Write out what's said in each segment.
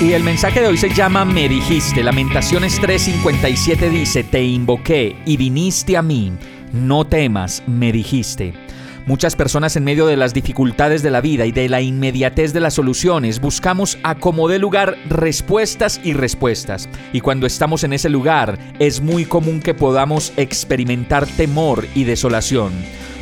Y el mensaje de hoy se llama Me dijiste. Lamentaciones 3:57 dice, Te invoqué y viniste a mí. No temas, me dijiste. Muchas personas en medio de las dificultades de la vida y de la inmediatez de las soluciones buscamos a como de lugar respuestas y respuestas. Y cuando estamos en ese lugar es muy común que podamos experimentar temor y desolación.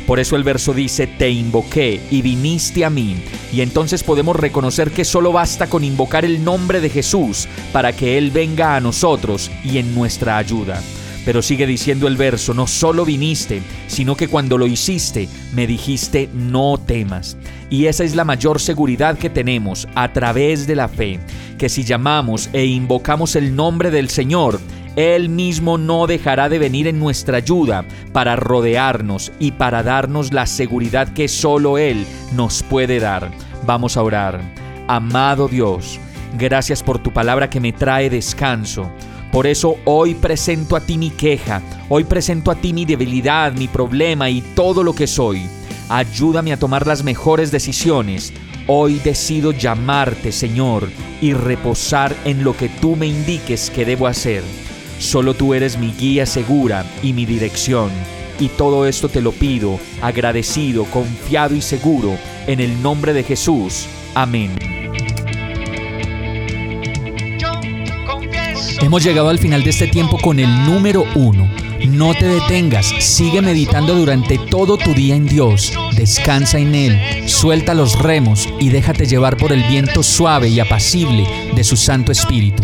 Por eso el verso dice, te invoqué y viniste a mí. Y entonces podemos reconocer que solo basta con invocar el nombre de Jesús para que Él venga a nosotros y en nuestra ayuda. Pero sigue diciendo el verso, no solo viniste, sino que cuando lo hiciste, me dijiste, no temas. Y esa es la mayor seguridad que tenemos a través de la fe, que si llamamos e invocamos el nombre del Señor, Él mismo no dejará de venir en nuestra ayuda para rodearnos y para darnos la seguridad que solo Él nos puede dar. Vamos a orar. Amado Dios, gracias por tu palabra que me trae descanso. Por eso hoy presento a ti mi queja, hoy presento a ti mi debilidad, mi problema y todo lo que soy. Ayúdame a tomar las mejores decisiones. Hoy decido llamarte, Señor, y reposar en lo que tú me indiques que debo hacer. Solo tú eres mi guía segura y mi dirección. Y todo esto te lo pido, agradecido, confiado y seguro, en el nombre de Jesús. Amén. Hemos llegado al final de este tiempo con el número uno. No te detengas, sigue meditando durante todo tu día en Dios, descansa en Él, suelta los remos y déjate llevar por el viento suave y apacible de su Santo Espíritu.